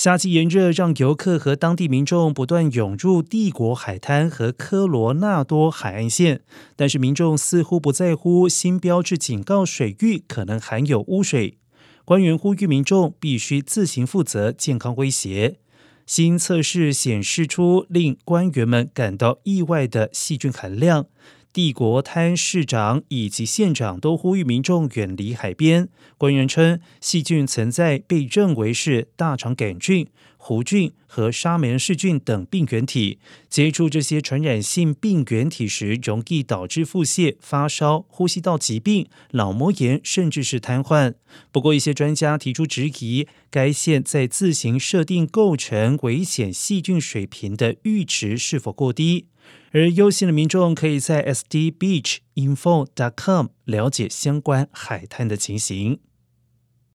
夏季炎热让游客和当地民众不断涌入帝国海滩和科罗纳多海岸线，但是民众似乎不在乎新标志警告水域可能含有污水。官员呼吁民众必须自行负责健康威胁。新测试显示出令官员们感到意外的细菌含量。帝国滩市长以及县长都呼吁民众远离海边。官员称，细菌存在被认为是大肠杆菌、弧菌和沙门氏菌等病原体。接触这些传染性病原体时，容易导致腹泻、发烧、呼吸道疾病、脑膜炎，甚至是瘫痪。不过，一些专家提出质疑，该县在自行设定构成危险细菌水平的阈值是否过低。而优先的民众可以在 sdbeachinfo.com 了解相关海滩的情形。